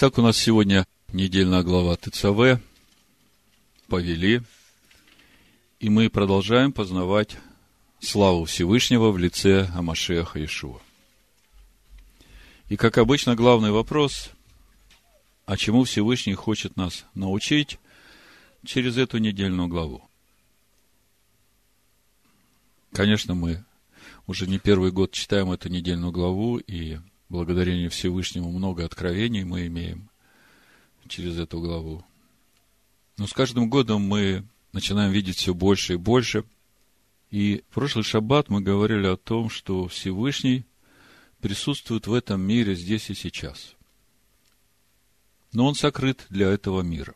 Итак, у нас сегодня недельная глава ТЦВ, повели, и мы продолжаем познавать славу Всевышнего в лице Амашеха Ишуа. И, как обычно, главный вопрос, а чему Всевышний хочет нас научить через эту недельную главу. Конечно, мы уже не первый год читаем эту недельную главу, и благодарение Всевышнему много откровений мы имеем через эту главу. Но с каждым годом мы начинаем видеть все больше и больше. И в прошлый шаббат мы говорили о том, что Всевышний присутствует в этом мире здесь и сейчас. Но он сокрыт для этого мира.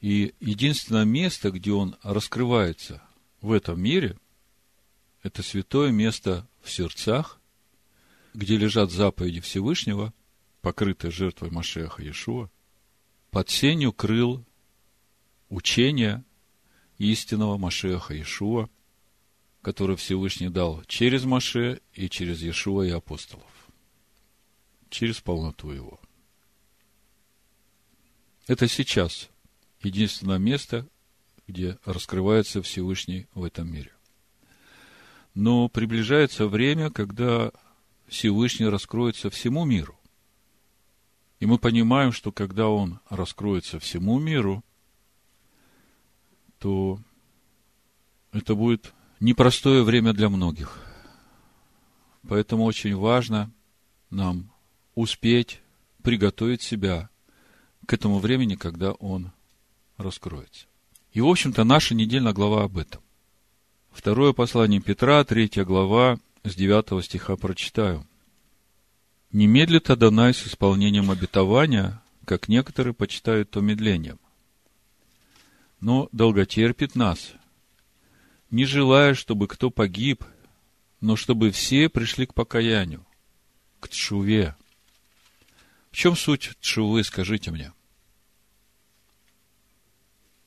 И единственное место, где он раскрывается в этом мире, это святое место в сердцах, где лежат заповеди Всевышнего, покрытые жертвой Машеха Иешуа, под сенью крыл учения истинного Машеха Иешуа, который Всевышний дал через Маше и через Иешуа и апостолов, через полноту его. Это сейчас единственное место, где раскрывается Всевышний в этом мире. Но приближается время, когда Всевышний раскроется всему миру. И мы понимаем, что когда Он раскроется всему миру, то это будет непростое время для многих. Поэтому очень важно нам успеть приготовить себя к этому времени, когда он раскроется. И, в общем-то, наша недельная глава об этом. Второе послание Петра, третья глава, с девятого стиха прочитаю. «Не медлит Адонай с исполнением обетования, как некоторые почитают то медлением, но долготерпит нас, не желая, чтобы кто погиб, но чтобы все пришли к покаянию, к тшуве. В чем суть тшувы, скажите мне?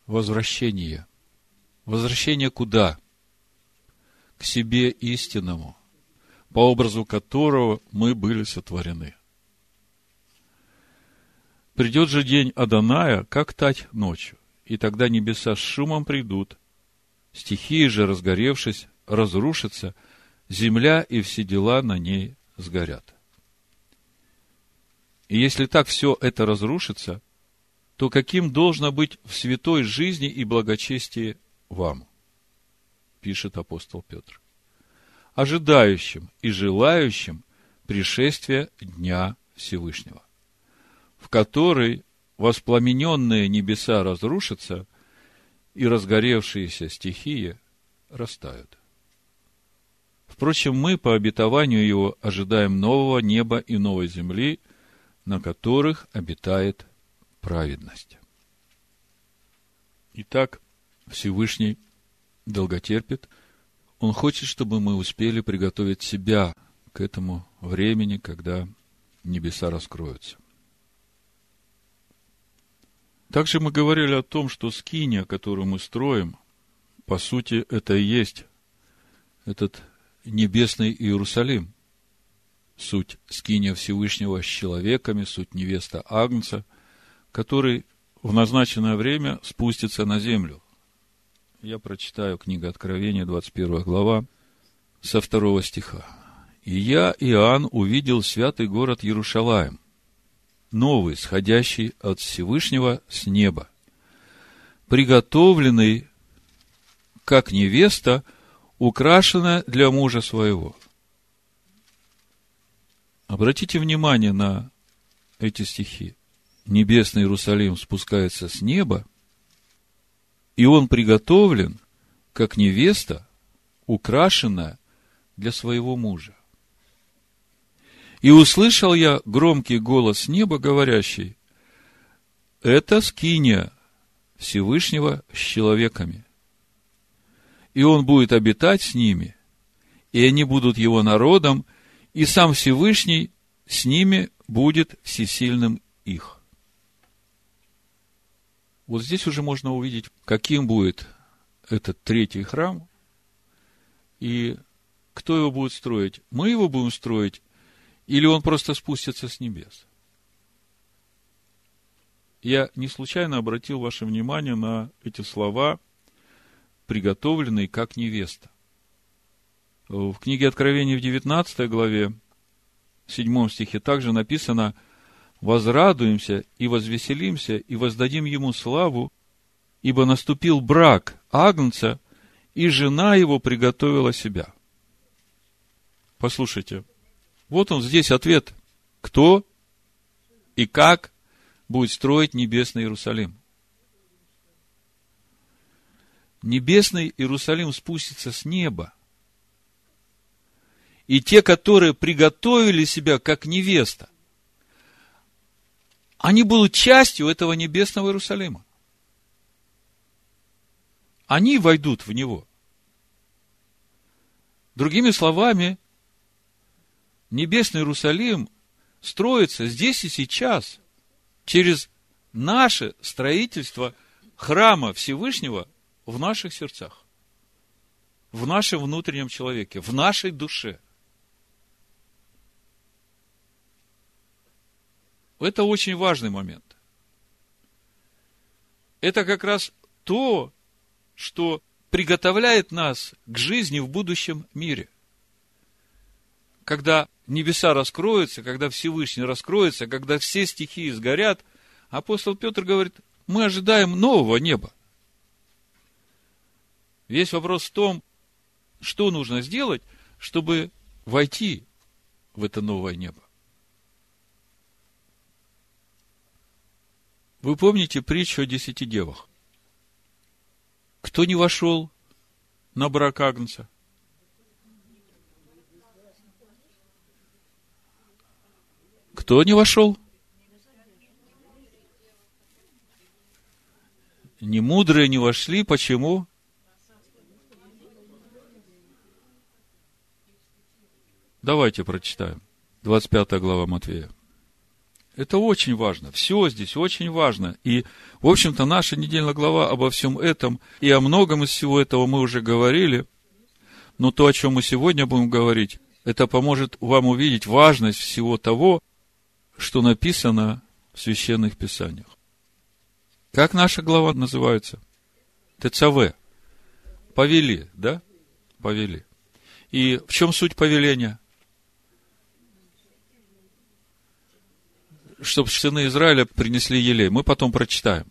Возвращение. Возвращение куда? К себе истинному, по образу которого мы были сотворены. Придет же день Аданая, как тать ночью, и тогда небеса с шумом придут, стихии же, разгоревшись, разрушатся, земля и все дела на ней сгорят. И если так все это разрушится, то каким должно быть в святой жизни и благочестии вам? Пишет апостол Петр ожидающим и желающим пришествия Дня Всевышнего, в который воспламененные небеса разрушатся и разгоревшиеся стихии растают. Впрочем, мы по обетованию его ожидаем нового неба и новой земли, на которых обитает праведность. Итак, Всевышний долготерпит – он хочет, чтобы мы успели приготовить себя к этому времени, когда небеса раскроются. Также мы говорили о том, что скиния, которую мы строим, по сути, это и есть этот небесный Иерусалим. Суть скиния Всевышнего с человеками, суть невеста Агнца, который в назначенное время спустится на землю. Я прочитаю книгу Откровения, 21 глава, со второго стиха. «И я, Иоанн, увидел святый город Иерушалаем, новый, сходящий от Всевышнего с неба, приготовленный, как невеста, украшенная для мужа своего». Обратите внимание на эти стихи. Небесный Иерусалим спускается с неба – и он приготовлен, как невеста, украшенная для своего мужа. И услышал я громкий голос неба, говорящий, это скиния Всевышнего с человеками. И он будет обитать с ними, и они будут его народом, и сам Всевышний с ними будет всесильным их. Вот здесь уже можно увидеть, каким будет этот третий храм, и кто его будет строить. Мы его будем строить, или он просто спустится с небес. Я не случайно обратил ваше внимание на эти слова, приготовленные как невеста. В книге Откровения в 19 главе, в 7 стихе также написано «Возрадуемся и возвеселимся и воздадим ему славу, ибо наступил брак Агнца, и жена его приготовила себя». Послушайте, вот он здесь ответ. Кто и как будет строить небесный Иерусалим? Небесный Иерусалим спустится с неба. И те, которые приготовили себя как невеста, они будут частью этого небесного Иерусалима. Они войдут в него. Другими словами, Небесный Иерусалим строится здесь и сейчас через наше строительство храма Всевышнего в наших сердцах, в нашем внутреннем человеке, в нашей душе. Это очень важный момент. Это как раз то, что приготовляет нас к жизни в будущем мире. Когда небеса раскроются, когда Всевышний раскроется, когда все стихии сгорят, апостол Петр говорит, мы ожидаем нового неба. Весь вопрос в том, что нужно сделать, чтобы войти в это новое небо. Вы помните притчу о десяти девах? Кто не вошел на брак Агнца? Кто не вошел? Не мудрые не вошли. Почему? Давайте прочитаем. 25 глава Матвея. Это очень важно. Все здесь очень важно. И, в общем-то, наша недельная глава обо всем этом и о многом из всего этого мы уже говорили. Но то, о чем мы сегодня будем говорить, это поможет вам увидеть важность всего того, что написано в священных писаниях. Как наша глава называется? ТЦВ. Повели, да? Повели. И в чем суть повеления? Чтобы сыны Израиля принесли елей. Мы потом прочитаем.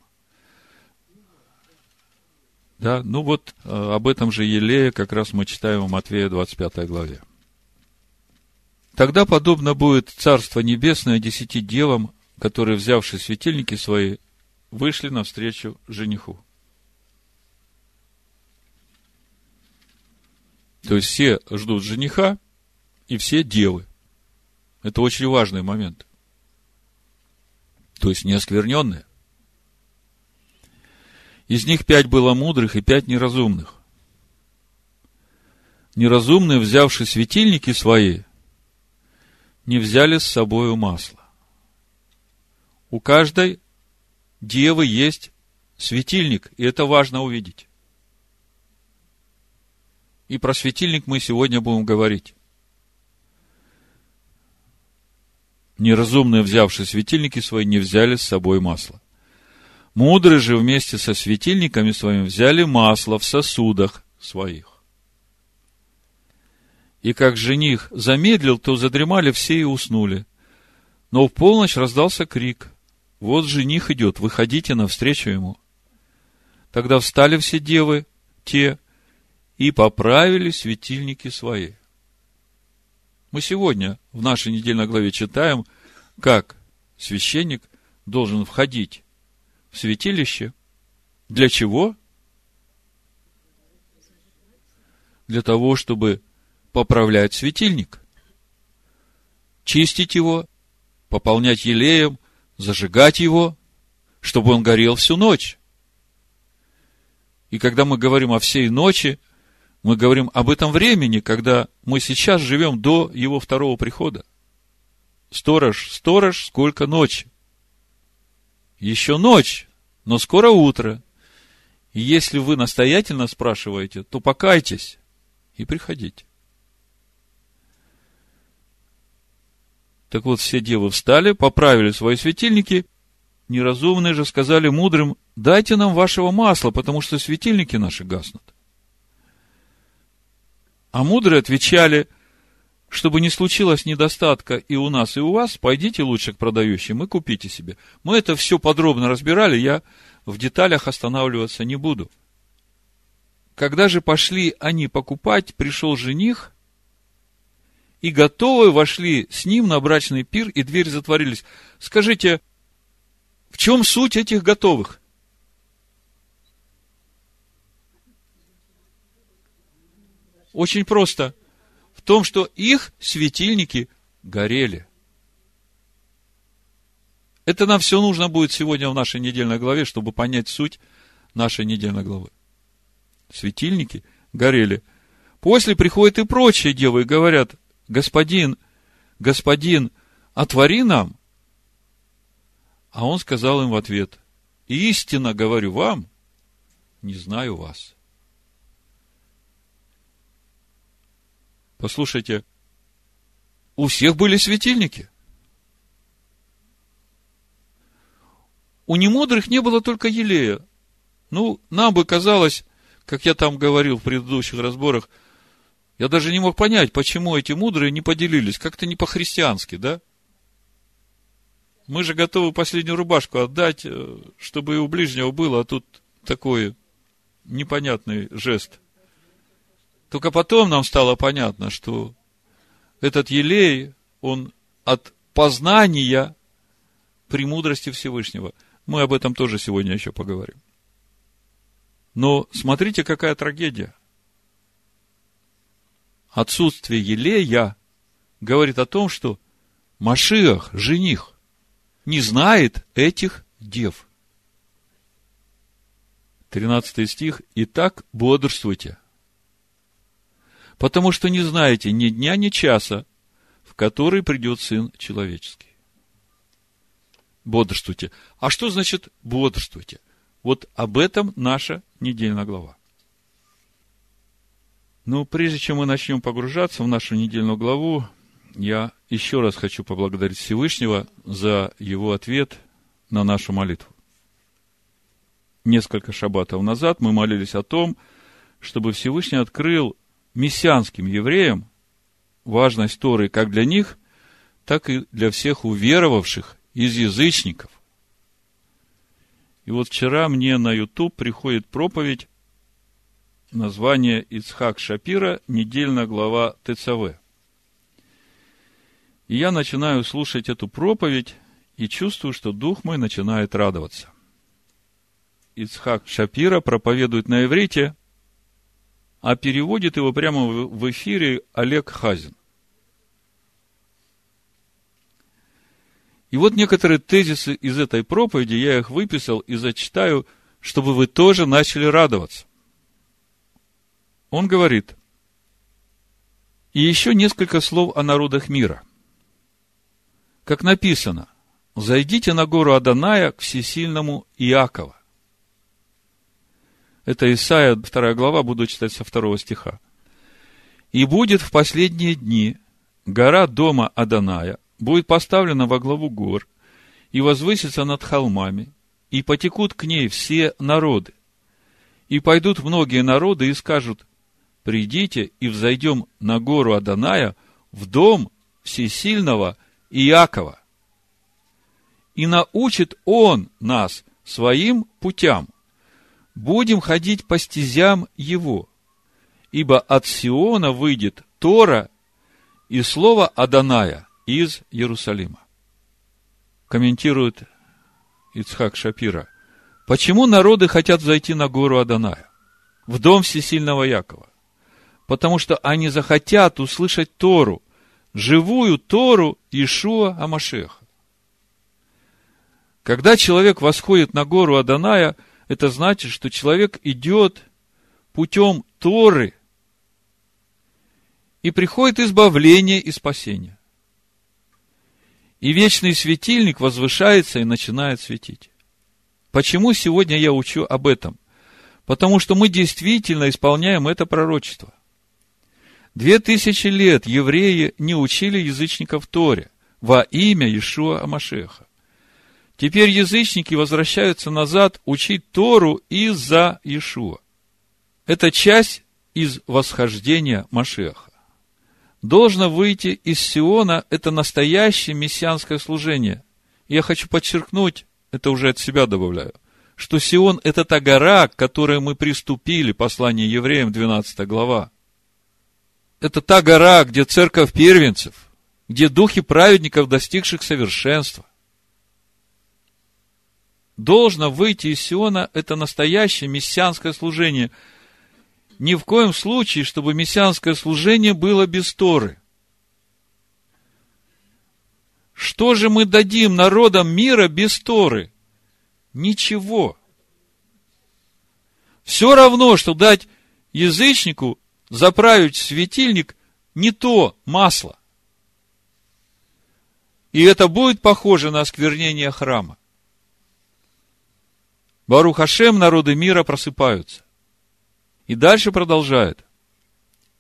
Да, ну вот э, об этом же елее как раз мы читаем в Матвея 25 главе. Тогда подобно будет Царство Небесное десяти девам, которые, взявши светильники свои, вышли навстречу жениху. То есть все ждут жениха, и все девы. Это очень важный момент. То есть не оскверненные. Из них пять было мудрых и пять неразумных. Неразумные, взявши светильники свои, не взяли с собою масло. У каждой девы есть светильник, и это важно увидеть. И про светильник мы сегодня будем говорить. Неразумные, взявшие светильники свои, не взяли с собой масло. Мудрые же вместе со светильниками своими взяли масло в сосудах своих. И как жених замедлил, то задремали все и уснули. Но в полночь раздался крик. Вот жених идет, выходите навстречу ему. Тогда встали все девы, те, и поправили светильники свои. Мы сегодня в нашей недельной главе читаем, как священник должен входить в святилище. Для чего? Для того, чтобы поправлять светильник, чистить его, пополнять елеем, зажигать его, чтобы он горел всю ночь. И когда мы говорим о всей ночи, мы говорим об этом времени, когда мы сейчас живем до его второго прихода. Сторож, сторож, сколько ночи? Еще ночь, но скоро утро. И если вы настоятельно спрашиваете, то покайтесь и приходите. Так вот, все девы встали, поправили свои светильники Неразумные же сказали мудрым, дайте нам вашего масла, потому что светильники наши гаснут. А мудрые отвечали, чтобы не случилось недостатка и у нас, и у вас, пойдите лучше к продающим и купите себе. Мы это все подробно разбирали, я в деталях останавливаться не буду. Когда же пошли они покупать, пришел жених, и готовые вошли с ним на брачный пир, и двери затворились. Скажите, в чем суть этих готовых? Очень просто. В том, что их светильники горели. Это нам все нужно будет сегодня в нашей недельной главе, чтобы понять суть нашей недельной главы. Светильники горели. После приходят и прочие девы и говорят, господин, господин, отвори нам. А он сказал им в ответ, истинно говорю вам, не знаю вас. Послушайте, у всех были светильники. У немудрых не было только елея. Ну, нам бы казалось, как я там говорил в предыдущих разборах, я даже не мог понять, почему эти мудрые не поделились. Как-то не по-христиански, да? Мы же готовы последнюю рубашку отдать, э, чтобы и у ближнего было, а тут такой непонятный жест. Только потом нам стало понятно, что этот елей, он от познания премудрости Всевышнего. Мы об этом тоже сегодня еще поговорим. Но смотрите, какая трагедия. Отсутствие елея говорит о том, что Машиах, жених, не знает этих дев. 13 стих. Итак, бодрствуйте, потому что не знаете ни дня, ни часа, в который придет Сын Человеческий. Бодрствуйте. А что значит бодрствуйте? Вот об этом наша недельная глава. Но прежде чем мы начнем погружаться в нашу недельную главу, я еще раз хочу поблагодарить Всевышнего за его ответ на нашу молитву. Несколько шаббатов назад мы молились о том, чтобы Всевышний открыл мессианским евреям важность Торы как для них, так и для всех уверовавших из язычников. И вот вчера мне на YouTube приходит проповедь, название Ицхак Шапира, недельная глава ТЦВ. И я начинаю слушать эту проповедь и чувствую, что дух мой начинает радоваться. Ицхак Шапира проповедует на иврите, а переводит его прямо в эфире Олег Хазин. И вот некоторые тезисы из этой проповеди, я их выписал и зачитаю, чтобы вы тоже начали радоваться. Он говорит, и еще несколько слов о народах мира. Как написано, зайдите на гору Аданая к всесильному Иакова. Это Исаия, вторая глава, буду читать со второго стиха. И будет в последние дни гора дома Аданая будет поставлена во главу гор и возвысится над холмами, и потекут к ней все народы. И пойдут многие народы и скажут, придите и взойдем на гору Аданая в дом всесильного Иакова. И научит он нас своим путям. Будем ходить по стезям его. Ибо от Сиона выйдет Тора и слово Аданая из Иерусалима. Комментирует Ицхак Шапира. Почему народы хотят зайти на гору Аданая? В дом всесильного Якова потому что они захотят услышать Тору, живую Тору Ишуа Амашеха. Когда человек восходит на гору Аданая, это значит, что человек идет путем Торы и приходит избавление и спасение. И вечный светильник возвышается и начинает светить. Почему сегодня я учу об этом? Потому что мы действительно исполняем это пророчество. Две тысячи лет евреи не учили язычников Торе во имя Ишуа Амашеха. Теперь язычники возвращаются назад учить Тору из-за Иешуа. Это часть из восхождения Машеха. Должно выйти из Сиона – это настоящее мессианское служение. Я хочу подчеркнуть, это уже от себя добавляю, что Сион – это та гора, к которой мы приступили, послание евреям, 12 глава. Это та гора, где церковь первенцев, где духи праведников, достигших совершенства. Должно выйти из Сиона – это настоящее мессианское служение. Ни в коем случае, чтобы мессианское служение было без Торы. Что же мы дадим народам мира без Торы? Ничего. Все равно, что дать язычнику заправить светильник не то масло. И это будет похоже на осквернение храма. Барух Хашем, народы мира просыпаются. И дальше продолжает.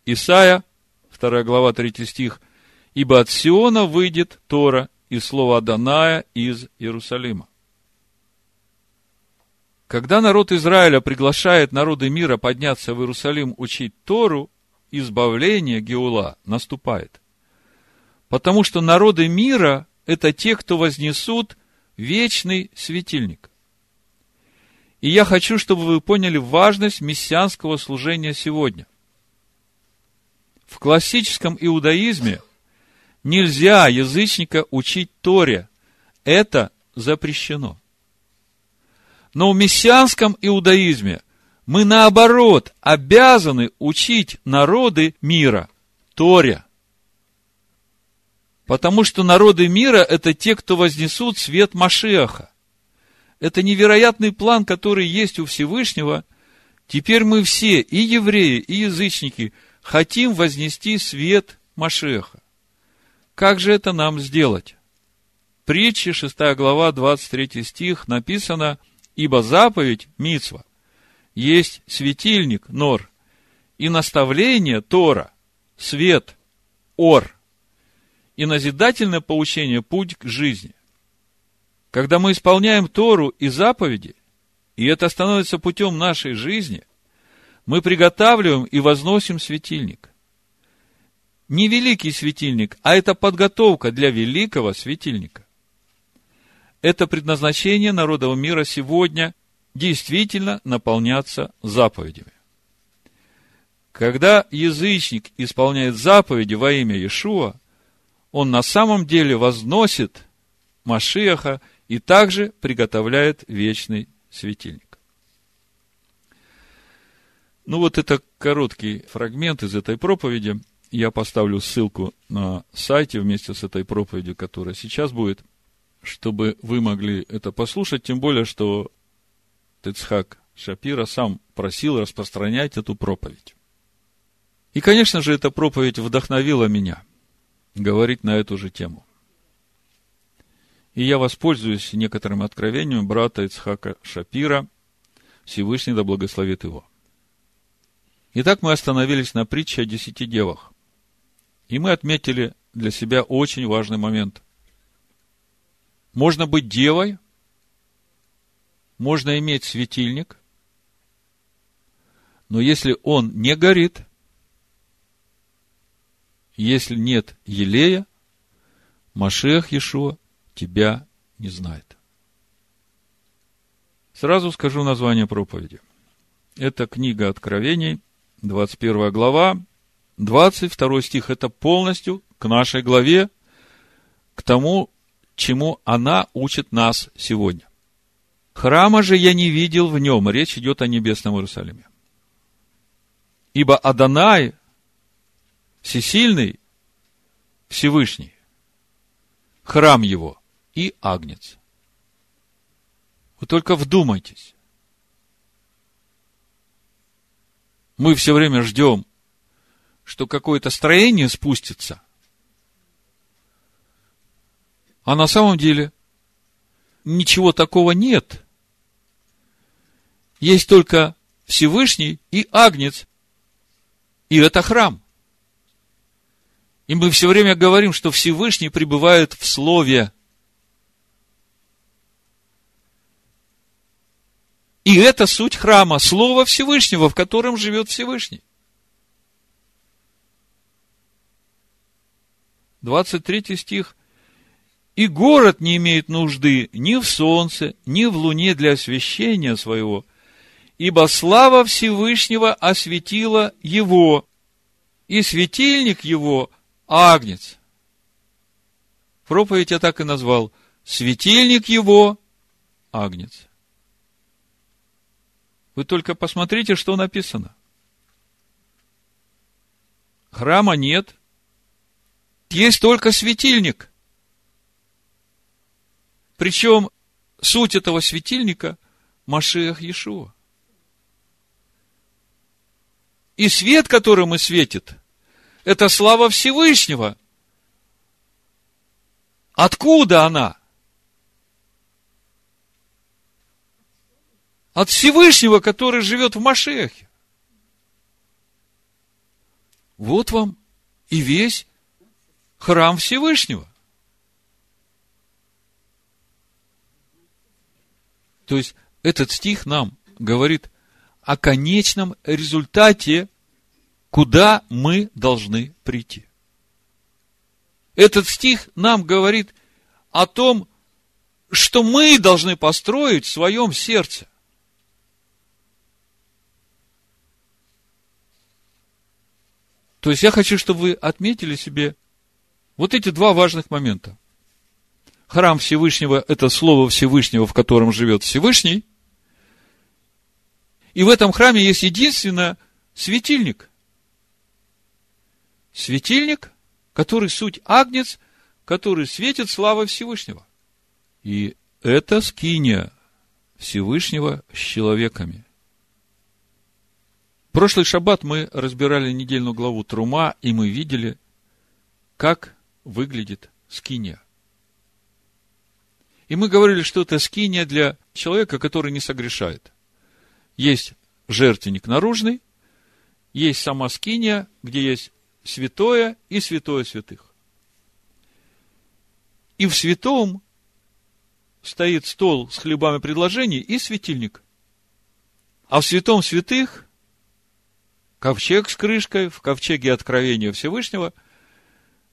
Исайя, 2 глава, 3 стих. «Ибо от Сиона выйдет Тора и слово Аданая из Иерусалима». Когда народ Израиля приглашает народы мира подняться в Иерусалим учить Тору, избавление Геула наступает. Потому что народы мира – это те, кто вознесут вечный светильник. И я хочу, чтобы вы поняли важность мессианского служения сегодня. В классическом иудаизме нельзя язычника учить Торе. Это запрещено. Но в мессианском иудаизме мы, наоборот, обязаны учить народы мира Торе. Потому что народы мира – это те, кто вознесут свет Машиаха. Это невероятный план, который есть у Всевышнего. Теперь мы все, и евреи, и язычники, хотим вознести свет Машеха. Как же это нам сделать? Притчи, 6 глава, 23 стих, написано – Ибо заповедь, Мицва, есть светильник, Нор, и наставление, Тора, свет, Ор, и назидательное поучение, путь к жизни. Когда мы исполняем Тору и заповеди, и это становится путем нашей жизни, мы приготавливаем и возносим светильник. Не великий светильник, а это подготовка для великого светильника это предназначение народов мира сегодня действительно наполняться заповедями. Когда язычник исполняет заповеди во имя Иешуа, он на самом деле возносит Машиаха и также приготовляет вечный светильник. Ну вот это короткий фрагмент из этой проповеди. Я поставлю ссылку на сайте вместе с этой проповедью, которая сейчас будет – чтобы вы могли это послушать, тем более, что Тецхак Шапира сам просил распространять эту проповедь. И, конечно же, эта проповедь вдохновила меня говорить на эту же тему. И я воспользуюсь некоторым откровением брата Ицхака Шапира, Всевышний да благословит его. Итак, мы остановились на притче о десяти девах. И мы отметили для себя очень важный момент. Можно быть девой, можно иметь светильник, но если он не горит, если нет елея, Машех Иешуа тебя не знает. Сразу скажу название проповеди. Это книга Откровений, 21 глава, 22 стих. Это полностью к нашей главе, к тому, чему она учит нас сегодня. Храма же я не видел в нем. Речь идет о небесном Иерусалиме. Ибо Адонай, всесильный, Всевышний, храм его и агнец. Вы только вдумайтесь. Мы все время ждем, что какое-то строение спустится, а на самом деле ничего такого нет. Есть только Всевышний и Агнец. И это храм. И мы все время говорим, что Всевышний пребывает в Слове. И это суть храма, Слово Всевышнего, в котором живет Всевышний. 23 стих. И город не имеет нужды ни в солнце, ни в луне для освещения своего, ибо слава Всевышнего осветила его, и светильник его – агнец. Проповедь я так и назвал. Светильник его – агнец. Вы только посмотрите, что написано. Храма нет. Есть только светильник. Причем суть этого светильника – Машиах Иешуа. И свет, которым и светит, это слава Всевышнего. Откуда она? От Всевышнего, который живет в Машехе. Вот вам и весь храм Всевышнего. То есть, этот стих нам говорит о конечном результате, куда мы должны прийти. Этот стих нам говорит о том, что мы должны построить в своем сердце. То есть я хочу, чтобы вы отметили себе вот эти два важных момента. Храм Всевышнего – это Слово Всевышнего, в котором живет Всевышний. И в этом храме есть единственное светильник. Светильник, который суть агнец, который светит славой Всевышнего. И это скиния Всевышнего с человеками прошлый шаббат мы разбирали недельную главу Трума, и мы видели, как выглядит скиния. И мы говорили, что это скиния для человека, который не согрешает. Есть жертвенник наружный, есть сама скиния, где есть святое и святое святых. И в святом стоит стол с хлебами предложений и светильник. А в святом святых ковчег с крышкой, в ковчеге откровения Всевышнего,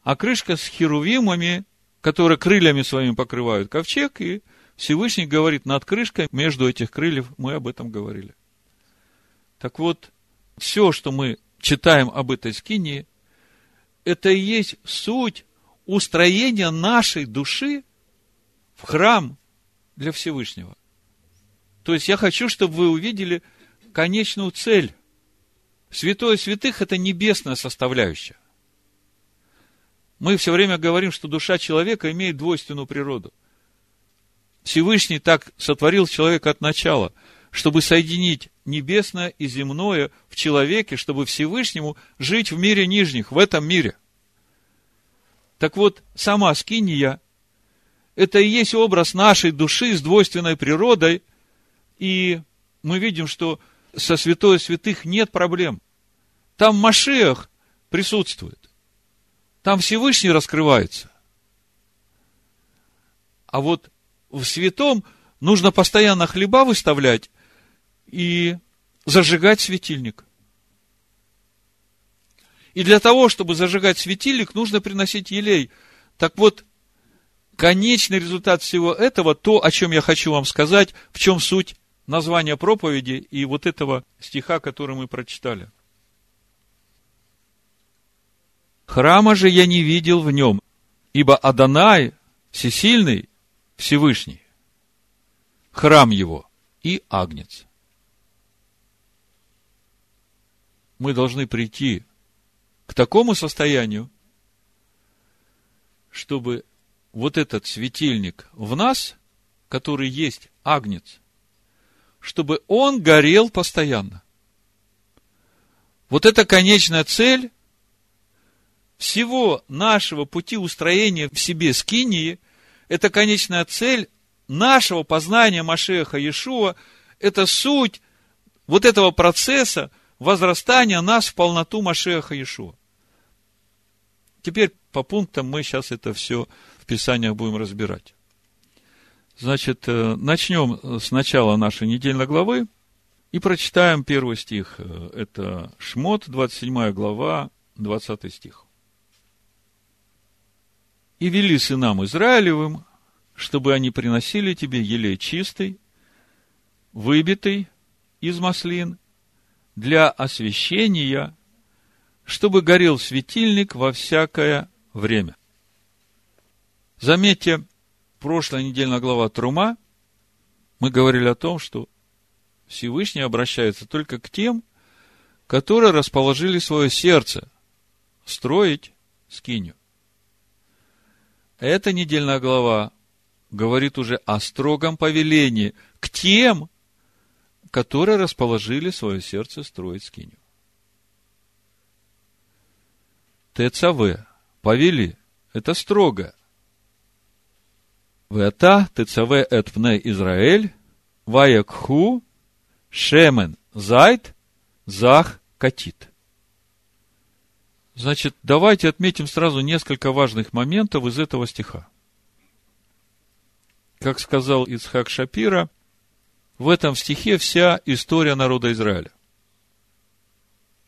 а крышка с херувимами, которые крыльями своими покрывают ковчег, и Всевышний говорит над крышкой, между этих крыльев, мы об этом говорили. Так вот, все, что мы читаем об этой скинии, это и есть суть устроения нашей души в храм для Всевышнего. То есть я хочу, чтобы вы увидели конечную цель Святое святых – это небесная составляющая. Мы все время говорим, что душа человека имеет двойственную природу. Всевышний так сотворил человека от начала, чтобы соединить небесное и земное в человеке, чтобы Всевышнему жить в мире нижних, в этом мире. Так вот, сама скиния – это и есть образ нашей души с двойственной природой, и мы видим, что со святой святых нет проблем. Там Машех присутствует. Там Всевышний раскрывается. А вот в святом нужно постоянно хлеба выставлять и зажигать светильник. И для того, чтобы зажигать светильник, нужно приносить елей. Так вот, конечный результат всего этого, то, о чем я хочу вам сказать, в чем суть названия проповеди и вот этого стиха, который мы прочитали – Храма же я не видел в нем, ибо Адонай, всесильный, Всевышний, храм его и агнец. Мы должны прийти к такому состоянию, чтобы вот этот светильник в нас, который есть агнец, чтобы он горел постоянно. Вот это конечная цель всего нашего пути устроения в себе скинии, это конечная цель нашего познания Машеха Иешуа, это суть вот этого процесса возрастания нас в полноту Машеха Иешуа. Теперь по пунктам мы сейчас это все в Писаниях будем разбирать. Значит, э, начнем с начала нашей недельной главы и прочитаем первый стих. Э, это Шмот, 27 глава, 20 стих. «И вели сынам Израилевым, чтобы они приносили тебе елей чистый, выбитый из маслин, для освящения, чтобы горел светильник во всякое время». Заметьте, прошлая недельная глава Трума, мы говорили о том, что Всевышний обращается только к тем, которые расположили свое сердце строить скиню. Эта недельная глава говорит уже о строгом повелении к тем, которые расположили свое сердце строить скиню. ТЦВ, повели, это строго. Вета ТЦВ эт Израиль, ваякху, шемен зайт, зах катит. Значит, давайте отметим сразу несколько важных моментов из этого стиха. Как сказал Ицхак Шапира, в этом стихе вся история народа Израиля.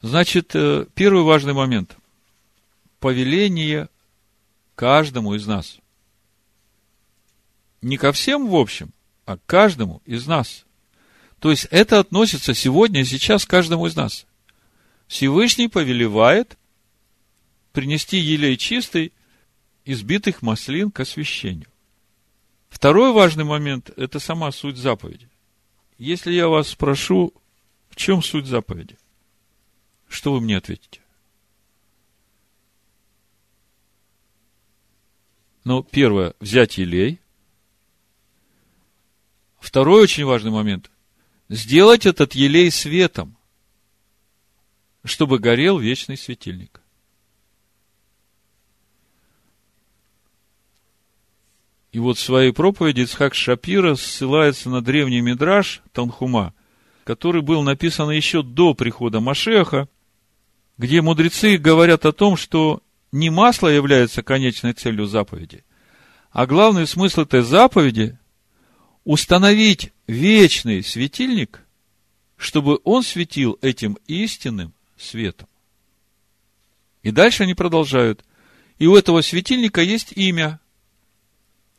Значит, э, первый важный момент. Повеление каждому из нас – не ко всем в общем, а к каждому из нас. То есть это относится сегодня и сейчас к каждому из нас. Всевышний повелевает принести елей чистый избитых маслин к освящению. Второй важный момент – это сама суть заповеди. Если я вас спрошу, в чем суть заповеди, что вы мне ответите? Ну, первое, взять елей, Второй очень важный момент. Сделать этот елей светом, чтобы горел вечный светильник. И вот в своей проповеди Ицхак Шапира ссылается на древний мидраж Танхума, который был написан еще до прихода Машеха, где мудрецы говорят о том, что не масло является конечной целью заповеди, а главный смысл этой заповеди установить вечный светильник, чтобы он светил этим истинным светом. И дальше они продолжают. И у этого светильника есть имя.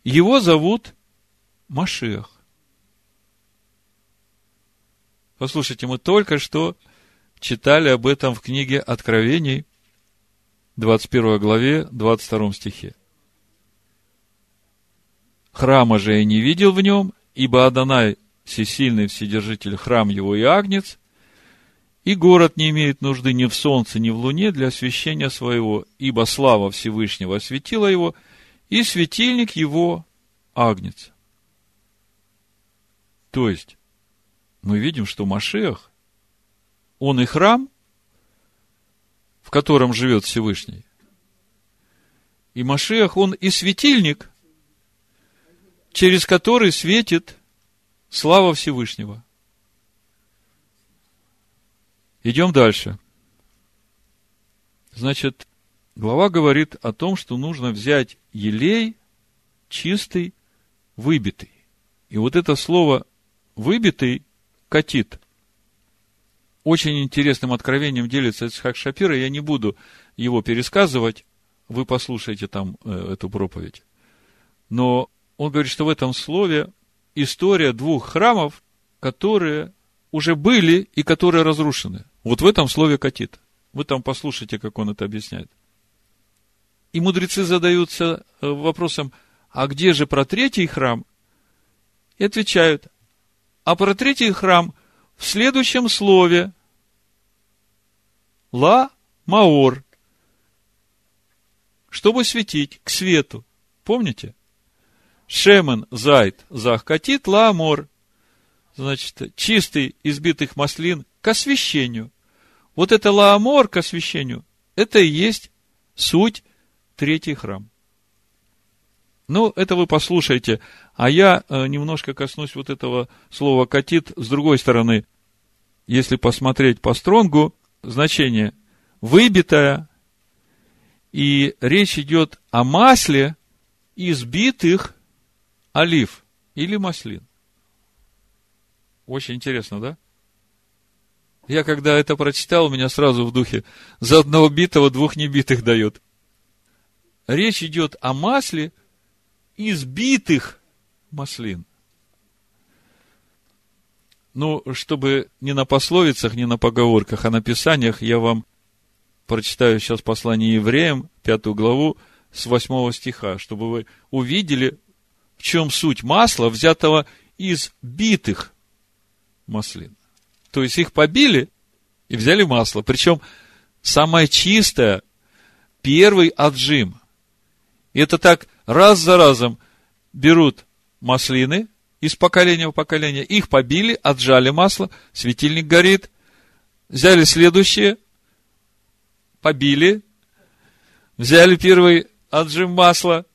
Его зовут Машех. Послушайте, мы только что читали об этом в книге Откровений, 21 главе, 22 стихе. Храма же я не видел в нем, ибо Адонай всесильный вседержитель, храм его и агнец, и город не имеет нужды ни в солнце, ни в луне для освящения своего, ибо слава Всевышнего осветила его, и светильник его агнец. То есть, мы видим, что Машех, он и храм, в котором живет Всевышний, и Машех, он и светильник, через который светит слава Всевышнего. Идем дальше. Значит, глава говорит о том, что нужно взять елей чистый, выбитый. И вот это слово выбитый катит. Очень интересным откровением делится Ицхак Шапира. Я не буду его пересказывать. Вы послушайте там э, эту проповедь. Но он говорит, что в этом слове история двух храмов, которые уже были и которые разрушены. Вот в этом слове катит. Вы там послушайте, как он это объясняет. И мудрецы задаются э, вопросом, а где же про третий храм? И отвечают, а про третий храм в следующем слове למאור, чтобы светить к свету. Помните? שמן זית זך כתית למאור. Значит, чистый избитых маслин к освящению. Вот это למאור к освящению, это и есть суть третий храм. Ну, это вы послушайте. А я э, немножко коснусь вот этого слова «כתית» с другой стороны. Если посмотреть по стронгу, значение «выбитое», и речь идет о масле избитых олив. или маслин. Очень интересно, да? Я когда это прочитал, у меня сразу в духе за одного битого двух небитых дает. Речь идет о масле из битых маслин. Ну, чтобы не на пословицах, не на поговорках, а на писаниях, я вам прочитаю сейчас послание евреям, пятую главу, с восьмого стиха, чтобы вы увидели, в чем суть масла, взятого из битых маслин. То есть их побили и взяли масло. Причем самое чистое, первый отжим. И это так раз за разом берут маслины, из поколения в поколение. Их побили, отжали масло, светильник горит. Взяли следующее, побили, взяли первый отжим масла,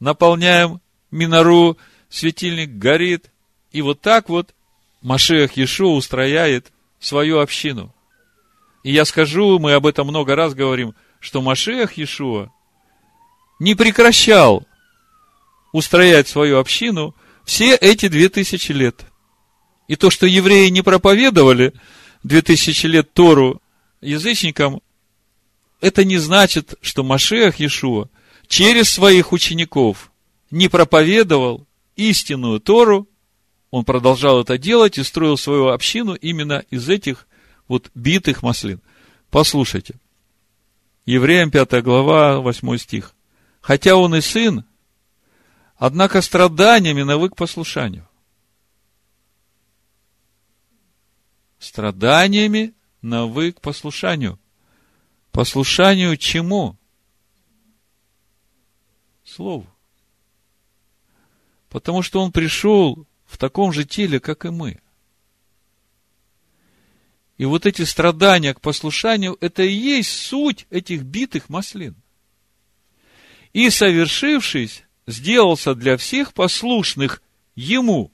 наполняем минору, светильник горит. И вот так вот Машех Ешо устрояет свою общину. И я скажу, мы об этом много раз говорим, что Машех Ешуа не прекращал устроять свою общину – все эти две тысячи лет. И то, что евреи не проповедовали две тысячи лет Тору язычникам, это не значит, что Машех Иешуа через своих учеников не проповедовал истинную Тору, он продолжал это делать и строил свою общину именно из этих вот битых маслин. Послушайте. Евреям 5 глава, 8 стих. Хотя он и сын, Однако страданиями навык послушанию. Страданиями навык послушанию. Послушанию чему? Слову. Потому что он пришел в таком же теле, как и мы. И вот эти страдания к послушанию, это и есть суть этих битых маслин. И совершившись, сделался для всех послушных Ему,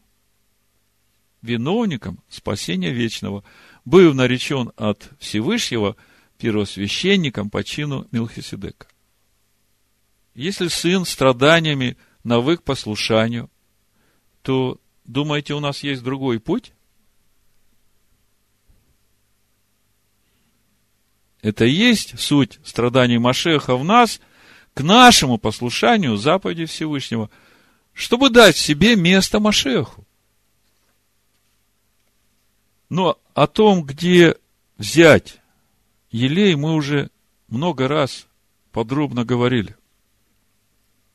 виновником спасения вечного, был наречен от Всевышнего первосвященником по чину Милхиседека. Если сын страданиями навык послушанию, то, думаете, у нас есть другой путь? Это и есть суть страданий Машеха в нас – к нашему послушанию заповеди Всевышнего, чтобы дать себе место Машеху. Но о том, где взять елей, мы уже много раз подробно говорили.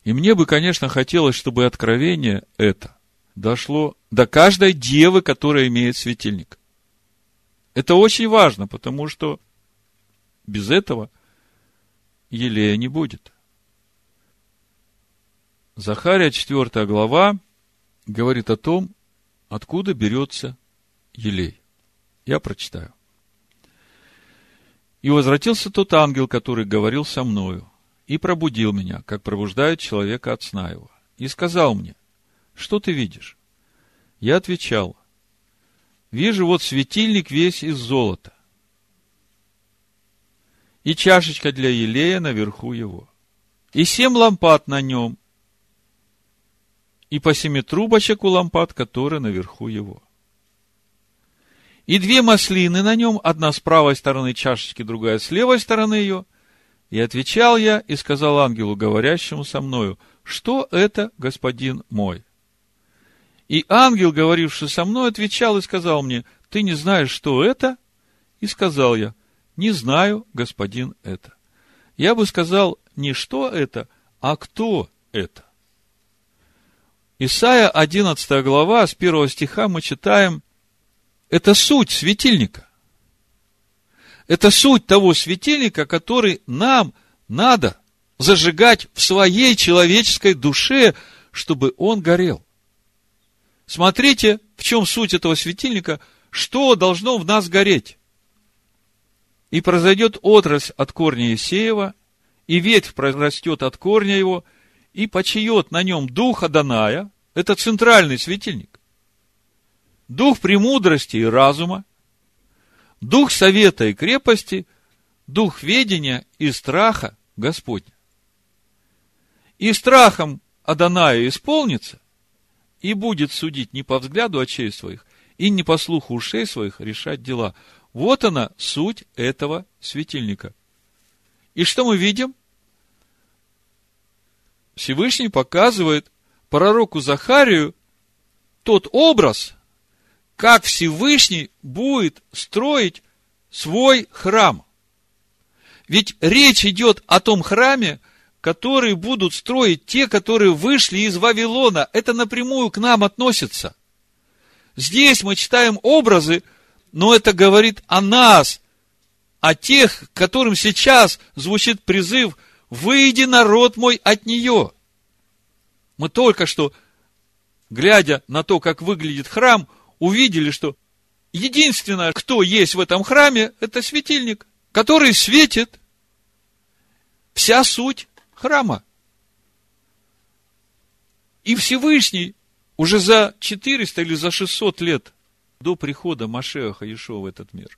И мне бы, конечно, хотелось, чтобы откровение это дошло до каждой девы, которая имеет светильник. Это очень важно, потому что без этого елея не будет. Захария, 4 глава, говорит о том, откуда берется елей. Я прочитаю. И возвратился тот ангел, который говорил со мною, и пробудил меня, как пробуждает человека от сна его, и сказал мне, что ты видишь? Я отвечал, вижу вот светильник весь из золота, и чашечка для елея наверху его, и семь лампад на нем, и по семи трубочек у лампад, которые наверху его. И две маслины на нем, одна с правой стороны чашечки, другая с левой стороны ее. И отвечал я и сказал ангелу, говорящему со мною, что это, господин мой? И ангел, говоривший со мной, отвечал и сказал мне, ты не знаешь, что это? И сказал я, не знаю, господин, это. Я бы сказал, не что это, а кто это. Исайя 11 глава, с первого стиха мы читаем, это суть светильника. Это суть того светильника, который нам надо зажигать в своей человеческой душе, чтобы он горел. Смотрите, в чем суть этого светильника, что должно в нас гореть. И произойдет отрасль от корня Есеева, и ветвь прорастет от корня его – и почает на нем дух Аданая, это центральный светильник, дух премудрости и разума, дух совета и крепости, дух ведения и страха Господня. И страхом Аданая исполнится, и будет судить не по взгляду очей своих, и не по слуху ушей своих решать дела. Вот она суть этого светильника. И что мы видим? Всевышний показывает пророку Захарию тот образ, как Всевышний будет строить свой храм. Ведь речь идет о том храме, который будут строить те, которые вышли из Вавилона. Это напрямую к нам относится. Здесь мы читаем образы, но это говорит о нас, о тех, которым сейчас звучит призыв «Выйди, народ мой, от нее». Мы только что, глядя на то, как выглядит храм, увидели, что единственное, кто есть в этом храме, это светильник, который светит вся суть храма. И Всевышний уже за 400 или за 600 лет до прихода Машеха Иешуа в этот мир,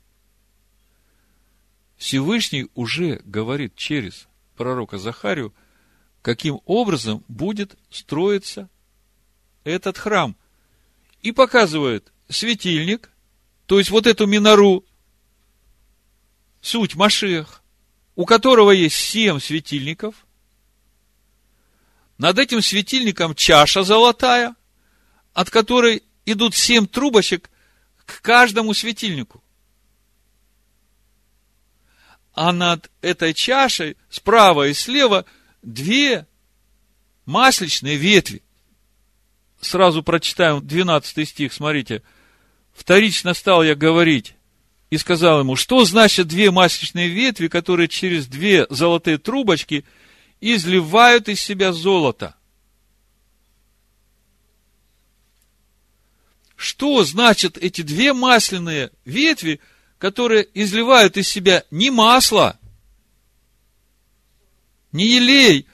Всевышний уже говорит через пророка Захарию, каким образом будет строиться этот храм. И показывает светильник, то есть вот эту минору, суть Машех, у которого есть семь светильников. Над этим светильником чаша золотая, от которой идут семь трубочек к каждому светильнику. А над этой чашей справа и слева две масличные ветви. Сразу прочитаем 12 стих, смотрите. Вторично стал я говорить и сказал ему, что значит две масличные ветви, которые через две золотые трубочки изливают из себя золото. Что значит эти две масляные ветви, которые изливают из себя не масло, не елей,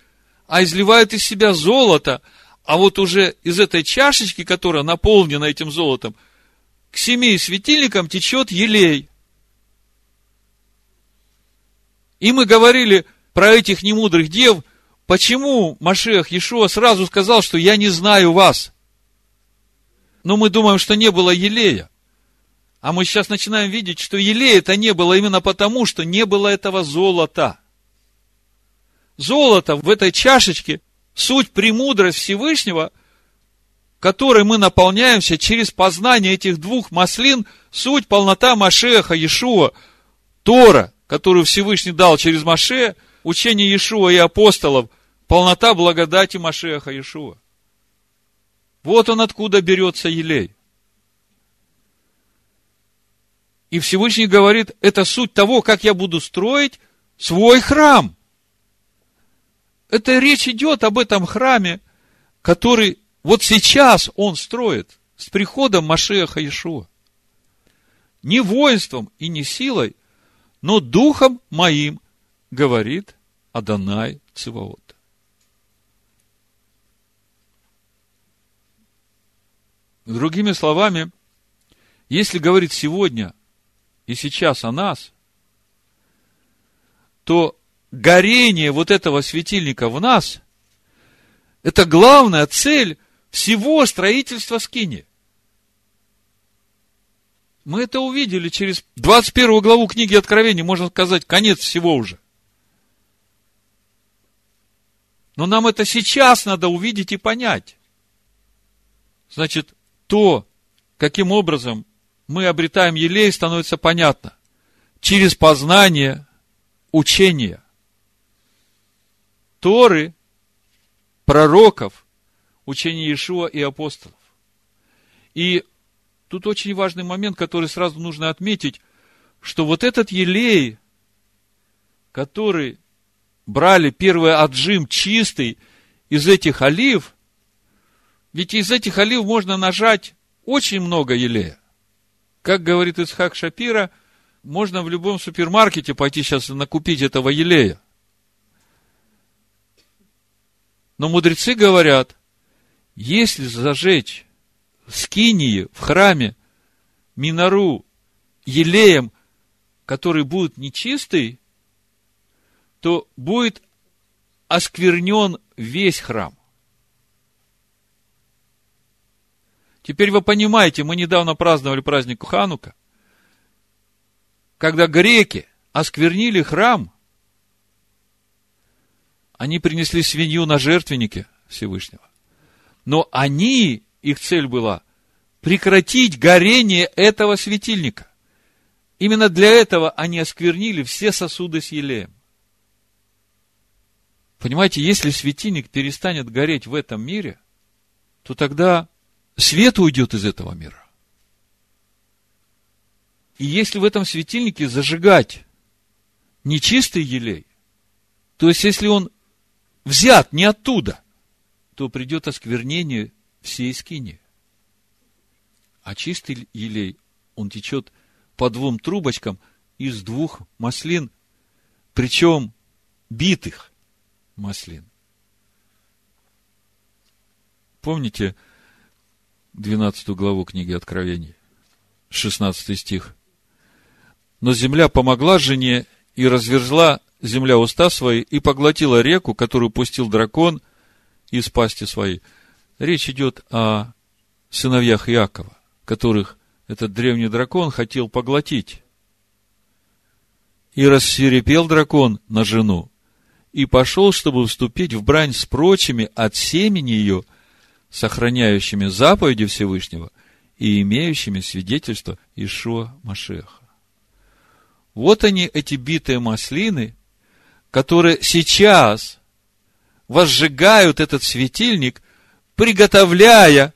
а изливают из себя золото, а вот уже из этой чашечки, которая наполнена этим золотом, к семи светильникам течет елей. И мы говорили про этих немудрых дев, почему Машех Иешуа сразу сказал, что я не знаю вас. Но мы думаем, что не было елея. А мы сейчас начинаем видеть, что елея это не было именно потому, что не было этого золота. Золото в этой чашечке – суть премудрость Всевышнего – которой мы наполняемся через познание этих двух маслин, суть полнота Машеха, Иешуа, Тора, которую Всевышний дал через Маше, учение Иешуа и апостолов, полнота благодати Машеха Иешуа. Вот он откуда берется елей. И Всевышний говорит, это суть того, как я буду строить свой храм. Это речь идет об этом храме, который вот сейчас он строит с приходом Машеха Иешуа. Не воинством и не силой, но духом моим, говорит Адонай Циваот. Другими словами, если говорить сегодня и сейчас о нас, то горение вот этого светильника в нас – это главная цель всего строительства скини. Мы это увидели через 21 главу книги Откровений, можно сказать, конец всего уже. Но нам это сейчас надо увидеть и понять. Значит, то, каким образом мы обретаем елей, становится понятно. Через познание учения. Торы, пророков – учение Иешуа и апостолов. И тут очень важный момент, который сразу нужно отметить, что вот этот елей, который брали первый отжим чистый из этих олив, ведь из этих олив можно нажать очень много елея. Как говорит Исхак Шапира, можно в любом супермаркете пойти сейчас накупить этого елея. Но мудрецы говорят, если зажечь скинии, в храме, минору елеем, который будет нечистый, то будет осквернен весь храм. Теперь вы понимаете, мы недавно праздновали праздник Ханука, когда греки осквернили храм, они принесли свинью на жертвеннике Всевышнего. Но они, их цель была прекратить горение этого светильника. Именно для этого они осквернили все сосуды с елеем. Понимаете, если светильник перестанет гореть в этом мире, то тогда свет уйдет из этого мира. И если в этом светильнике зажигать нечистый елей, то есть если он взят не оттуда, то придет осквернение всей скини. А чистый елей, он течет по двум трубочкам из двух маслин, причем битых маслин. Помните 12 главу книги Откровений, 16 стих? Но земля помогла жене и разверзла земля уста свои и поглотила реку, которую пустил дракон из пасти своей. Речь идет о сыновьях Иакова, которых этот древний дракон хотел поглотить. И рассверепел дракон на жену, и пошел, чтобы вступить в брань с прочими от семени ее, сохраняющими заповеди Всевышнего и имеющими свидетельство Ишуа Машеха. Вот они, эти битые маслины, которые сейчас возжигают этот светильник, приготовляя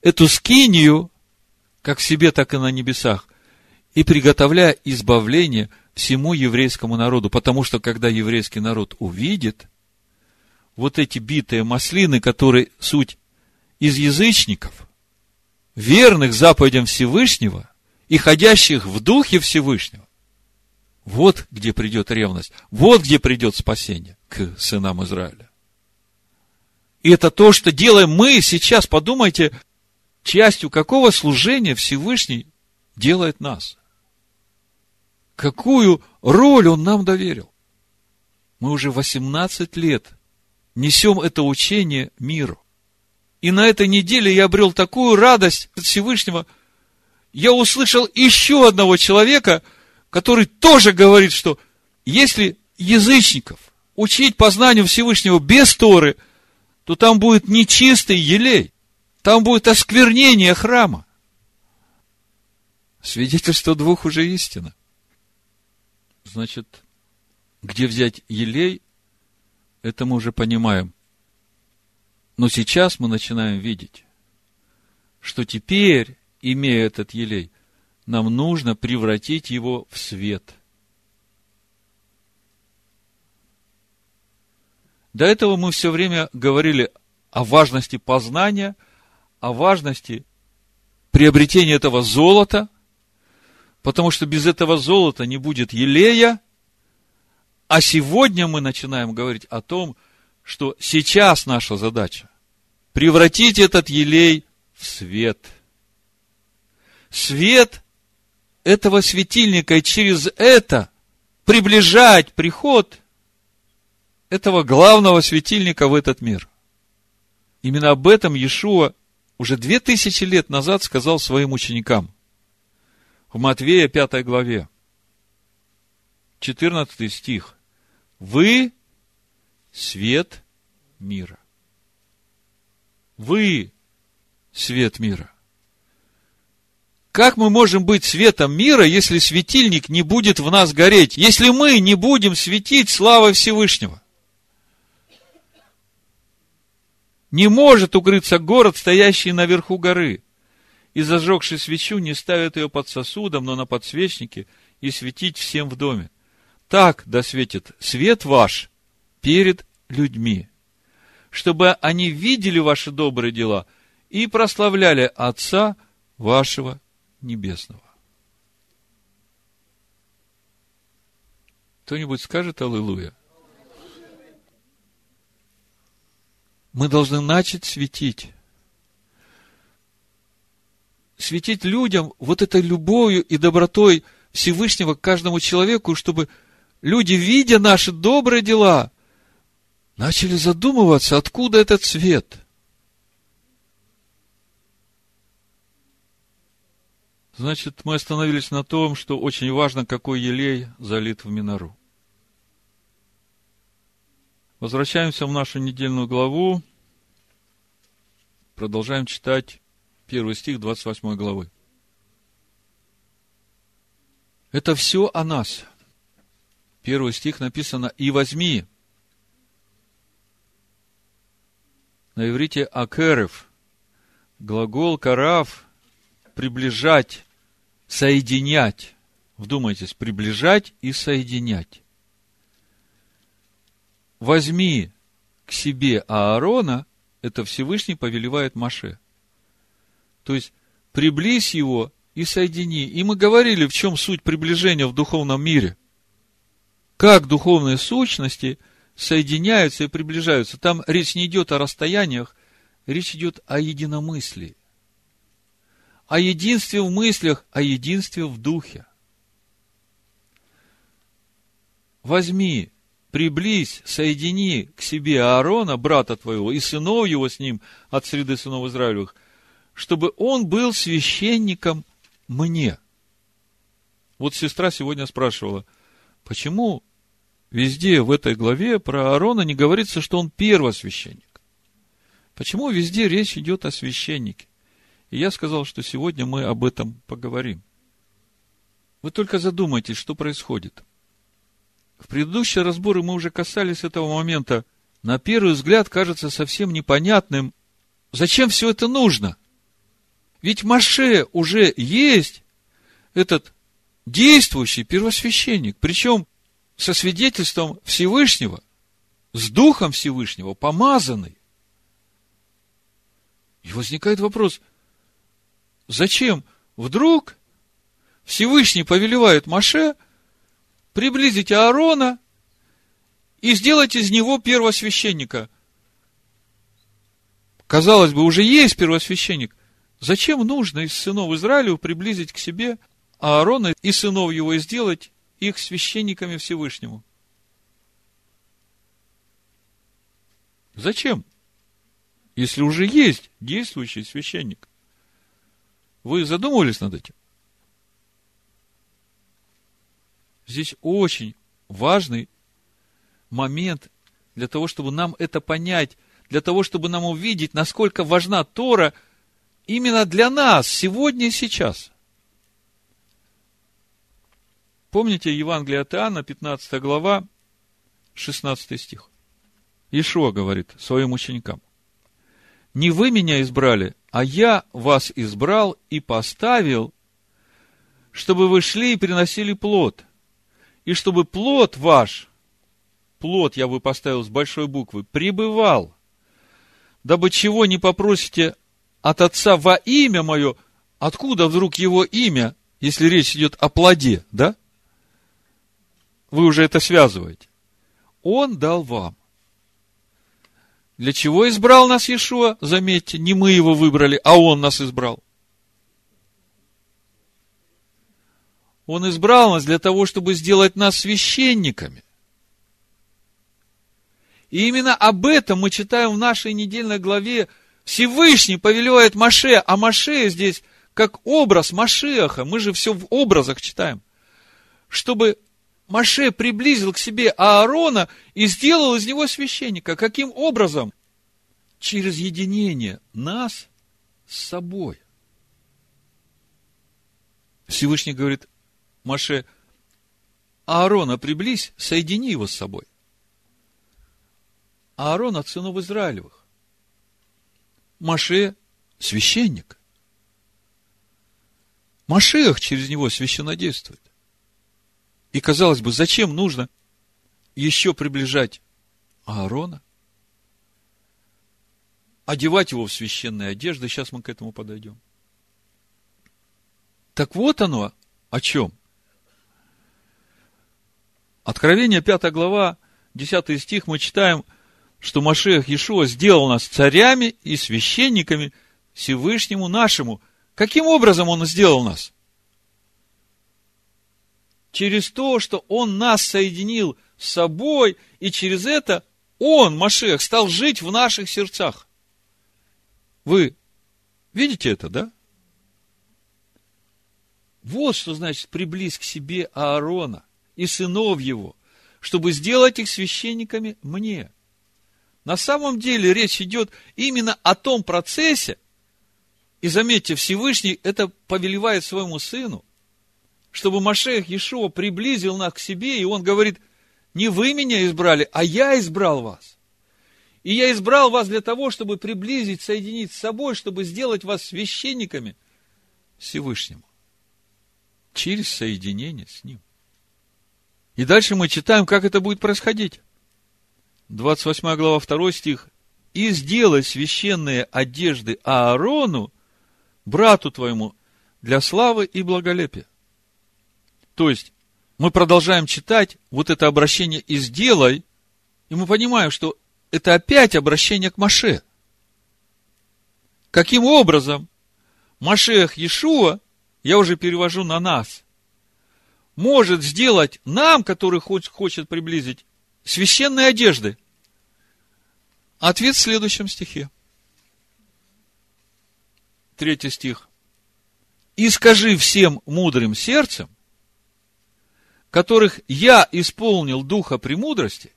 эту скинию, как в себе, так и на небесах, и приготовляя избавление всему еврейскому народу. Потому что, когда еврейский народ увидит вот эти битые маслины, которые суть из язычников, верных заповедям Всевышнего и ходящих в духе Всевышнего, вот где придет ревность, вот где придет спасение к сынам Израиля. И это то, что делаем мы сейчас. Подумайте, частью какого служения Всевышний делает нас. Какую роль Он нам доверил. Мы уже 18 лет несем это учение миру. И на этой неделе я обрел такую радость от Всевышнего. Я услышал еще одного человека – который тоже говорит, что если язычников учить познанию Всевышнего без Торы, то там будет нечистый елей, там будет осквернение храма. Свидетельство двух уже истина. Значит, где взять елей, это мы уже понимаем. Но сейчас мы начинаем видеть, что теперь, имея этот елей, нам нужно превратить его в свет. До этого мы все время говорили о важности познания, о важности приобретения этого золота, потому что без этого золота не будет елея, а сегодня мы начинаем говорить о том, что сейчас наша задача превратить этот елей в свет. Свет этого светильника и через это приближать приход этого главного светильника в этот мир. Именно об этом Иешуа уже две тысячи лет назад сказал своим ученикам. В Матвея 5 главе, 14 стих. Вы свет мира. Вы свет мира. Как мы можем быть светом мира, если светильник не будет в нас гореть? Если мы не будем светить славой Всевышнего? Не может укрыться город, стоящий наверху горы. И зажегший свечу не ставит ее под сосудом, но на подсвечнике и светить всем в доме. Так да светит свет ваш перед людьми, чтобы они видели ваши добрые дела и прославляли Отца вашего небесного. Кто-нибудь скажет Аллилуйя? Мы должны начать светить. Светить людям вот этой любовью и добротой Всевышнего к каждому человеку, чтобы люди, видя наши добрые дела, начали задумываться, откуда этот свет – Значит, мы остановились на том, что очень важно, какой елей залит в минору. Возвращаемся в нашу недельную главу. Продолжаем читать первый стих 28 главы. Это все о нас. Первый стих написано «И возьми». На иврите «акерев». Глагол «карав» – приближать, соединять. Вдумайтесь, приближать и соединять. Возьми к себе Аарона, это Всевышний повелевает Маше. То есть, приблизь его и соедини. И мы говорили, в чем суть приближения в духовном мире. Как духовные сущности соединяются и приближаются. Там речь не идет о расстояниях, речь идет о единомыслии. О единстве в мыслях, о единстве в духе. Возьми, приблизь, соедини к себе Аарона, брата твоего, и сынов его с ним от среды сынов Израилевых, чтобы он был священником мне. Вот сестра сегодня спрашивала, почему везде в этой главе про Аарона не говорится, что он первосвященник? Почему везде речь идет о священнике? И я сказал, что сегодня мы об этом поговорим. Вы только задумайтесь, что происходит. В предыдущие разборы мы уже касались этого момента. На первый взгляд кажется совсем непонятным, зачем все это нужно. Ведь Маше уже есть этот действующий первосвященник, причем со свидетельством Всевышнего, с Духом Всевышнего, помазанный. И возникает вопрос, зачем вдруг Всевышний повелевает Маше приблизить Аарона и сделать из него первосвященника? Казалось бы, уже есть первосвященник. Зачем нужно из сынов Израилю приблизить к себе Аарона и сынов его и сделать их священниками Всевышнему? Зачем? Если уже есть действующий священник. Вы задумывались над этим? Здесь очень важный момент для того, чтобы нам это понять, для того, чтобы нам увидеть, насколько важна Тора – именно для нас, сегодня и сейчас. Помните Евангелие от Иоанна, 15 глава, 16 стих. Ишуа говорит своим ученикам. Не вы меня избрали, а я вас избрал и поставил, чтобы вы шли и приносили плод. И чтобы плод ваш, плод я вы поставил с большой буквы, пребывал, дабы чего не попросите от Отца во имя мое, откуда вдруг его имя, если речь идет о плоде, да? Вы уже это связываете. Он дал вам. Для чего избрал нас Иешуа? Заметьте, не мы его выбрали, а он нас избрал. Он избрал нас для того, чтобы сделать нас священниками. И именно об этом мы читаем в нашей недельной главе Всевышний повелевает Маше, а Маше здесь как образ Машеха. Мы же все в образах читаем. Чтобы Маше приблизил к себе Аарона и сделал из него священника. Каким образом? Через единение нас с собой. Всевышний говорит, Маше, Аарона приблизь, соедини его с собой. Аарон от сынов Израилевых. Маше священник. Машех через него священнодействует. И казалось бы, зачем нужно еще приближать Аарона? Одевать его в священные одежды. Сейчас мы к этому подойдем. Так вот оно о чем. Откровение 5 глава, 10 стих мы читаем – что Машех Иешуа сделал нас царями и священниками Всевышнему нашему. Каким образом Он сделал нас? Через то, что Он нас соединил с собой, и через это Он, Машех, стал жить в наших сердцах. Вы видите это, да? Вот что значит приблизь к себе Аарона и сынов его, чтобы сделать их священниками мне. На самом деле речь идет именно о том процессе, и заметьте, Всевышний это повелевает своему сыну, чтобы Машех Иешуа приблизил нас к себе, и он говорит, не вы меня избрали, а я избрал вас. И я избрал вас для того, чтобы приблизить, соединить с собой, чтобы сделать вас священниками Всевышнему. Через соединение с Ним. И дальше мы читаем, как это будет происходить. 28 глава, 2 стих. «И сделай священные одежды Аарону, брату твоему, для славы и благолепия». То есть, мы продолжаем читать вот это обращение «и сделай», и мы понимаем, что это опять обращение к Маше. Каким образом Машех Иешуа, я уже перевожу на нас, может сделать нам, который хочет приблизить, священные одежды? Ответ в следующем стихе. Третий стих. «И скажи всем мудрым сердцем, которых я исполнил духа премудрости,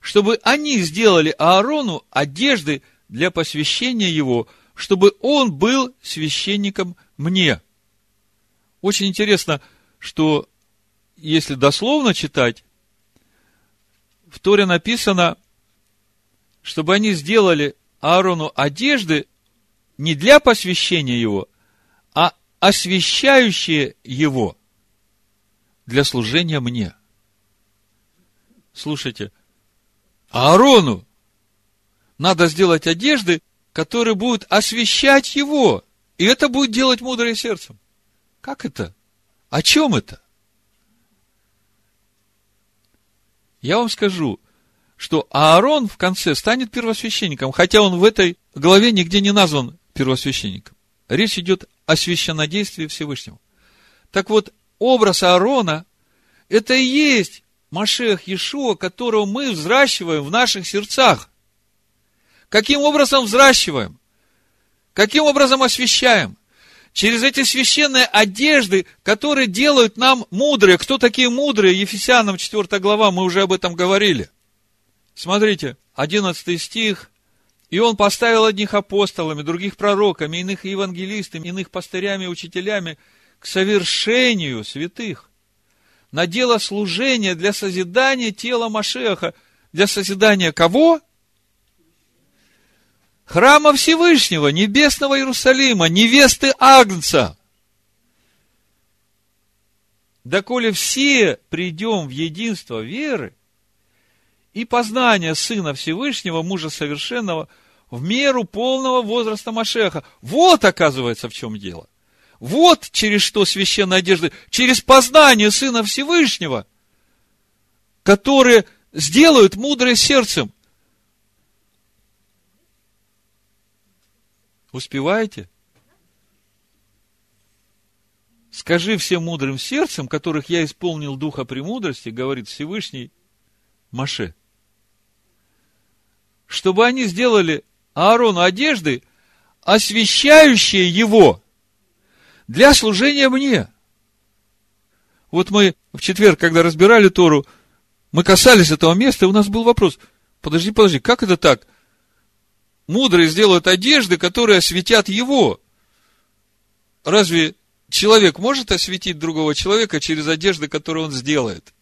чтобы они сделали Аарону одежды для посвящения его, чтобы он был священником мне. Очень интересно, что если дословно читать, в Торе написано, чтобы они сделали Аарону одежды не для посвящения его, а освящающие его для служения мне. Слушайте, Аарону надо сделать одежды, которые будут освещать его. И это будет делать мудрое сердцем. Как это? О чем это? Я вам скажу, что Аарон в конце станет первосвященником, хотя он в этой главе нигде не назван первосвященником. Речь идет о священнодействии Всевышнего. Так вот, образ Аарона – это и есть Машех Иешуа, которого мы взращиваем в наших сердцах. Каким образом взращиваем? Каким образом освещаем? Через эти священные одежды, которые делают нам мудрые. Кто такие мудрые? Ефесянам 4 глава, мы уже об этом говорили. Смотрите, 11 стих. И он поставил одних апостолами, других пророками, иных евангелистами, иных пастырями, учителями к совершению святых на дело служения для созидания тела Машеха. Для созидания кого? Храма Всевышнего, Небесного Иерусалима, невесты Агнца. Доколе все придем в единство веры и познания Сына Всевышнего, Мужа Совершенного, в меру полного возраста Машеха. Вот, оказывается, в чем дело – вот через что священная одежда. Через познание Сына Всевышнего, которые сделают мудрое сердцем. Успеваете? Скажи всем мудрым сердцем, которых я исполнил духа премудрости, говорит Всевышний Маше, чтобы они сделали Аарону одежды, освещающие его – для служения мне. Вот мы в четверг, когда разбирали Тору, мы касались этого места, и у нас был вопрос. Подожди, подожди, как это так? Мудрые сделают одежды, которые осветят его. Разве человек может осветить другого человека через одежды, которые он сделает?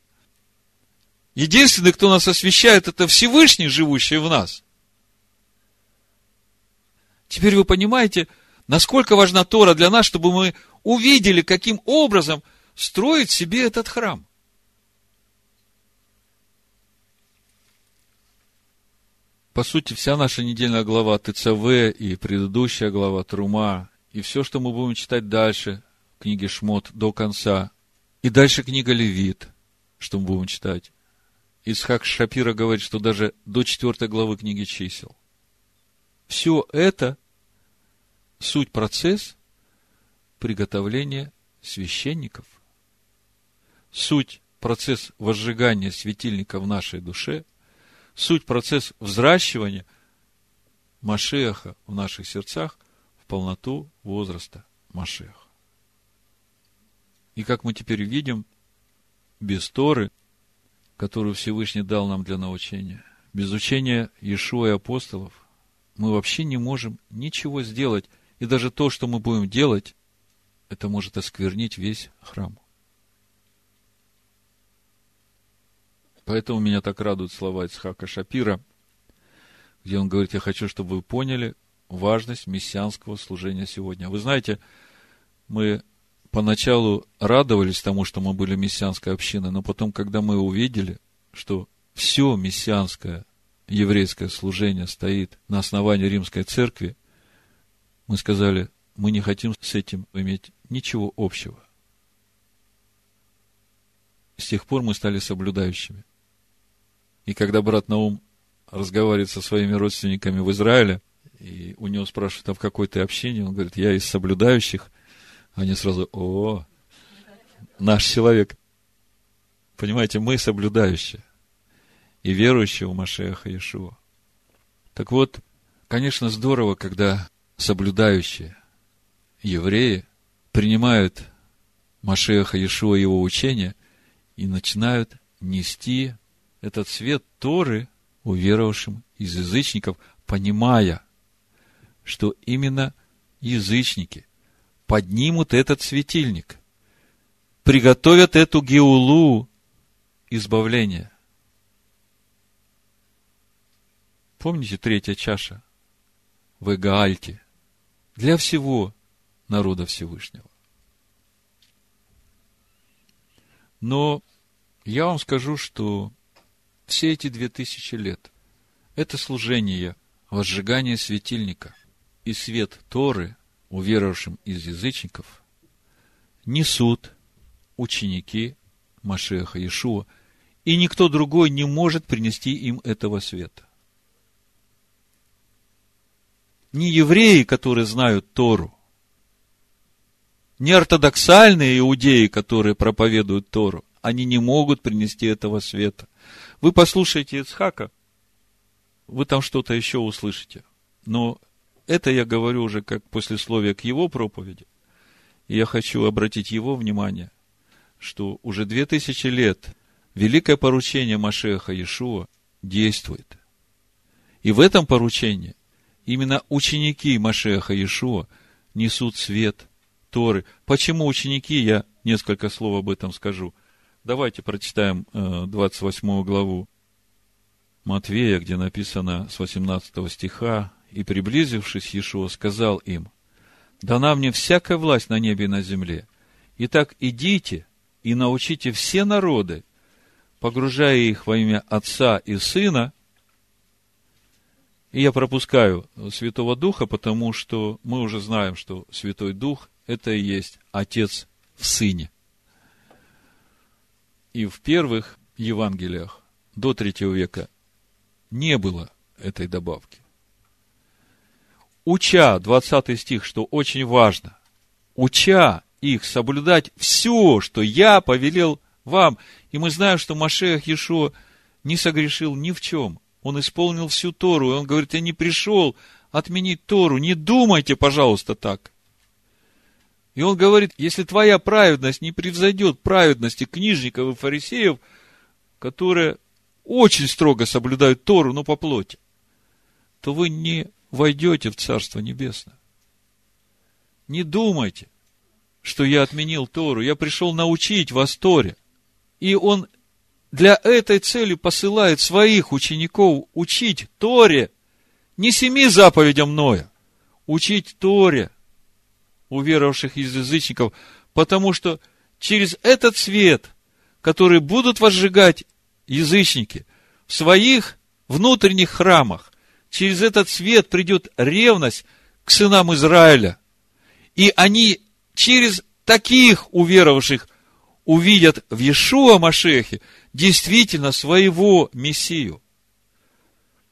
Единственный, кто нас освещает, это Всевышний, живущий в нас. Теперь вы понимаете, насколько важна Тора для нас, чтобы мы увидели, каким образом строить себе этот храм. По сути, вся наша недельная глава ТЦВ и предыдущая глава Трума, и все, что мы будем читать дальше, книги Шмот до конца, и дальше книга Левит, что мы будем читать. Исхак Шапира говорит, что даже до четвертой главы книги чисел. Все это суть процесс приготовления священников. Суть процесс возжигания светильника в нашей душе, суть процесс взращивания Машеха в наших сердцах в полноту возраста Машеха. И как мы теперь видим, без Торы, которую Всевышний дал нам для научения, без учения Иешуа и апостолов, мы вообще не можем ничего сделать. И даже то, что мы будем делать, это может осквернить весь храм. Поэтому меня так радуют слова Ицхака Шапира, где он говорит, я хочу, чтобы вы поняли важность мессианского служения сегодня. Вы знаете, мы поначалу радовались тому, что мы были мессианской общиной, но потом, когда мы увидели, что все мессианское еврейское служение стоит на основании римской церкви, мы сказали, мы не хотим с этим иметь ничего общего. С тех пор мы стали соблюдающими. И когда брат Наум разговаривает со своими родственниками в Израиле, и у него спрашивают, а в какой ты общине? Он говорит, я из соблюдающих. Они сразу, о, наш человек. Понимаете, мы соблюдающие. И верующие в Машеха Иешуа. Так вот, конечно, здорово, когда соблюдающие евреи принимают Машеха Иешуа и его учение и начинают нести этот свет Торы уверовавшим из язычников, понимая, что именно язычники поднимут этот светильник, приготовят эту геулу избавления. Помните третья чаша в Эгаальте для всего народа Всевышнего. Но я вам скажу, что все эти две тысячи лет. Это служение, возжигание светильника и свет Торы, уверовавшим из язычников, несут ученики Машеха Иешуа, и никто другой не может принести им этого света. Не евреи, которые знают Тору, не ортодоксальные иудеи, которые проповедуют Тору, они не могут принести этого света. Вы послушаете Ицхака, вы там что-то еще услышите. Но это я говорю уже как послесловие к его проповеди. И я хочу обратить его внимание, что уже две тысячи лет великое поручение Машеха Иешуа действует. И в этом поручении именно ученики Машеха Иешуа несут свет Торы. Почему ученики, я несколько слов об этом скажу – Давайте прочитаем 28 э, главу Матвея, где написано с 18 стиха, «И, приблизившись, Иешуа сказал им, «Дана мне всякая власть на небе и на земле. Итак, идите и научите все народы, погружая их во имя Отца и Сына». И я пропускаю Святого Духа, потому что мы уже знаем, что Святой Дух – это и есть Отец в Сыне и в первых Евангелиях до третьего века не было этой добавки. Уча, 20 стих, что очень важно, уча их соблюдать все, что я повелел вам. И мы знаем, что Машех Ешо не согрешил ни в чем. Он исполнил всю Тору, и он говорит, я не пришел отменить Тору, не думайте, пожалуйста, так. И он говорит, если твоя праведность не превзойдет праведности книжников и фарисеев, которые очень строго соблюдают Тору, но по плоти, то вы не войдете в Царство Небесное. Не думайте, что я отменил Тору. Я пришел научить вас Торе. И он для этой цели посылает своих учеников учить Торе, не семи заповедям Ноя, учить Торе – уверовавших из язычников, потому что через этот свет, который будут возжигать язычники в своих внутренних храмах, через этот свет придет ревность к сынам Израиля. И они через таких уверовавших увидят в Иешуа Машехе действительно своего Мессию.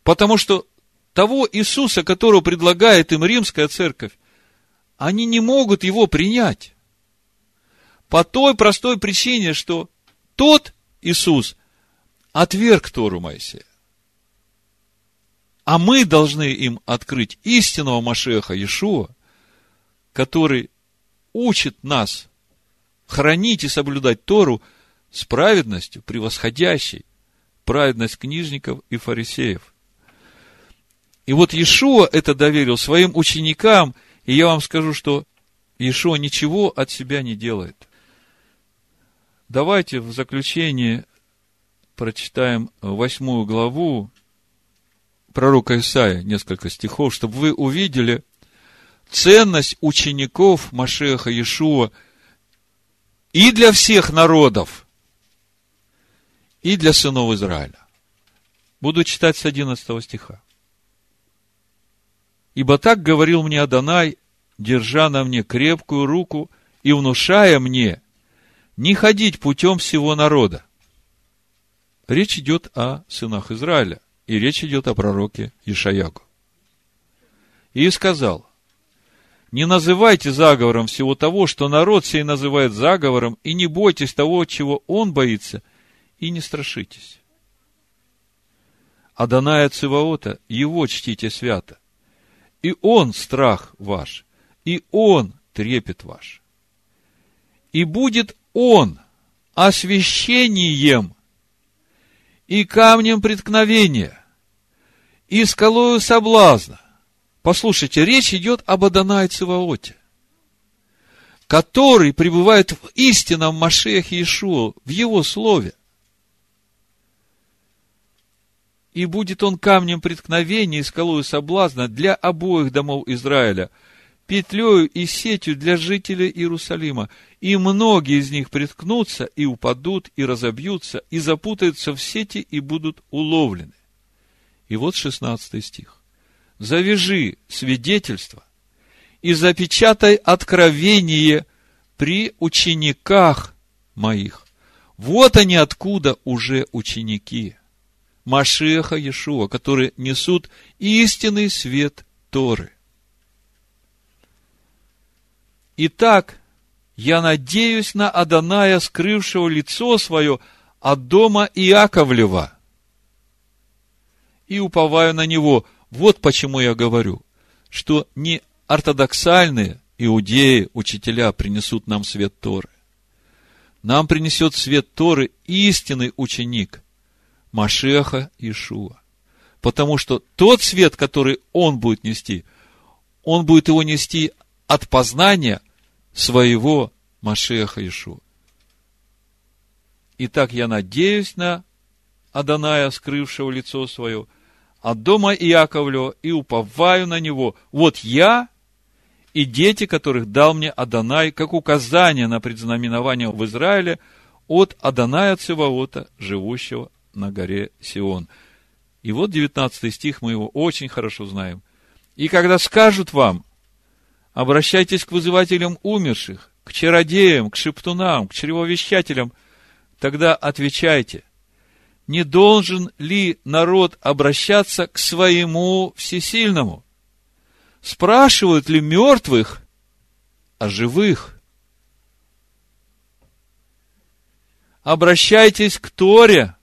Потому что того Иисуса, которого предлагает им римская церковь, они не могут его принять. По той простой причине, что тот Иисус отверг Тору Моисея. А мы должны им открыть истинного Машеха Иешуа, который учит нас хранить и соблюдать Тору с праведностью, превосходящей праведность книжников и фарисеев. И вот Иешуа это доверил своим ученикам, и я вам скажу, что Иешуа ничего от себя не делает. Давайте в заключение прочитаем восьмую главу пророка Исаия, несколько стихов, чтобы вы увидели ценность учеников Машеха Иешуа и для всех народов, и для сынов Израиля. Буду читать с 11 стиха. Ибо так говорил мне Адонай, держа на мне крепкую руку и внушая мне не ходить путем всего народа. Речь идет о сынах Израиля, и речь идет о пророке Ишаяку. И сказал, не называйте заговором всего того, что народ сей называет заговором, и не бойтесь того, чего он боится, и не страшитесь. Аданая Циваота, его чтите свято, и Он страх ваш, и Он трепет ваш. И будет Он освящением и камнем преткновения, и скалою соблазна. Послушайте, речь идет об Адонай Циваоте, который пребывает в истинном Машехе Иешуа, в Его Слове – и будет он камнем преткновения и скалою соблазна для обоих домов Израиля, петлею и сетью для жителей Иерусалима. И многие из них приткнутся, и упадут, и разобьются, и запутаются в сети, и будут уловлены. И вот шестнадцатый стих. Завяжи свидетельство и запечатай откровение при учениках моих. Вот они откуда уже ученики. Машеха Иешуа, которые несут истинный свет Торы. Итак, я надеюсь на Аданая, скрывшего лицо свое от дома Иаковлева, и уповаю на него. Вот почему я говорю, что не ортодоксальные иудеи, учителя, принесут нам свет Торы. Нам принесет свет Торы истинный ученик, Машеха Ишуа. Потому что тот свет, который он будет нести, он будет его нести от познания своего Машеха Ишуа. Итак, я надеюсь на Аданая, скрывшего лицо свое, от дома Иаковлева, и уповаю на него. Вот я и дети, которых дал мне Адонай, как указание на предзнаменование в Израиле от Аданая Циваота, живущего на горе Сион. И вот 19 стих, мы его очень хорошо знаем. И когда скажут вам, обращайтесь к вызывателям умерших, к чародеям, к шептунам, к чревовещателям, тогда отвечайте, не должен ли народ обращаться к своему всесильному? Спрашивают ли мертвых о живых? Обращайтесь к Торе,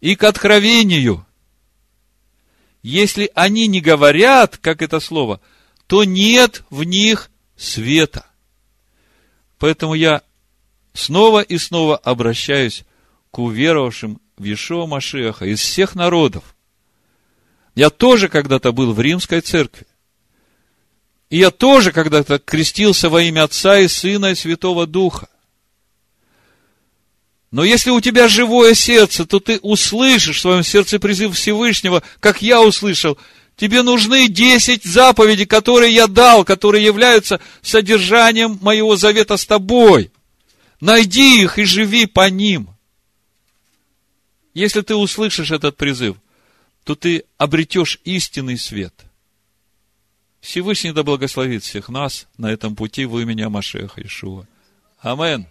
и к откровению. Если они не говорят, как это слово, то нет в них света. Поэтому я снова и снова обращаюсь к уверовавшим в Ешуа Машеха из всех народов. Я тоже когда-то был в римской церкви. И я тоже когда-то крестился во имя Отца и Сына и Святого Духа. Но если у тебя живое сердце, то ты услышишь в своем сердце призыв Всевышнего, как я услышал. Тебе нужны десять заповедей, которые я дал, которые являются содержанием моего завета с тобой. Найди их и живи по ним. Если ты услышишь этот призыв, то ты обретешь истинный свет. Всевышний да благословит всех нас на этом пути в имени Машеха Ишуа. Аминь.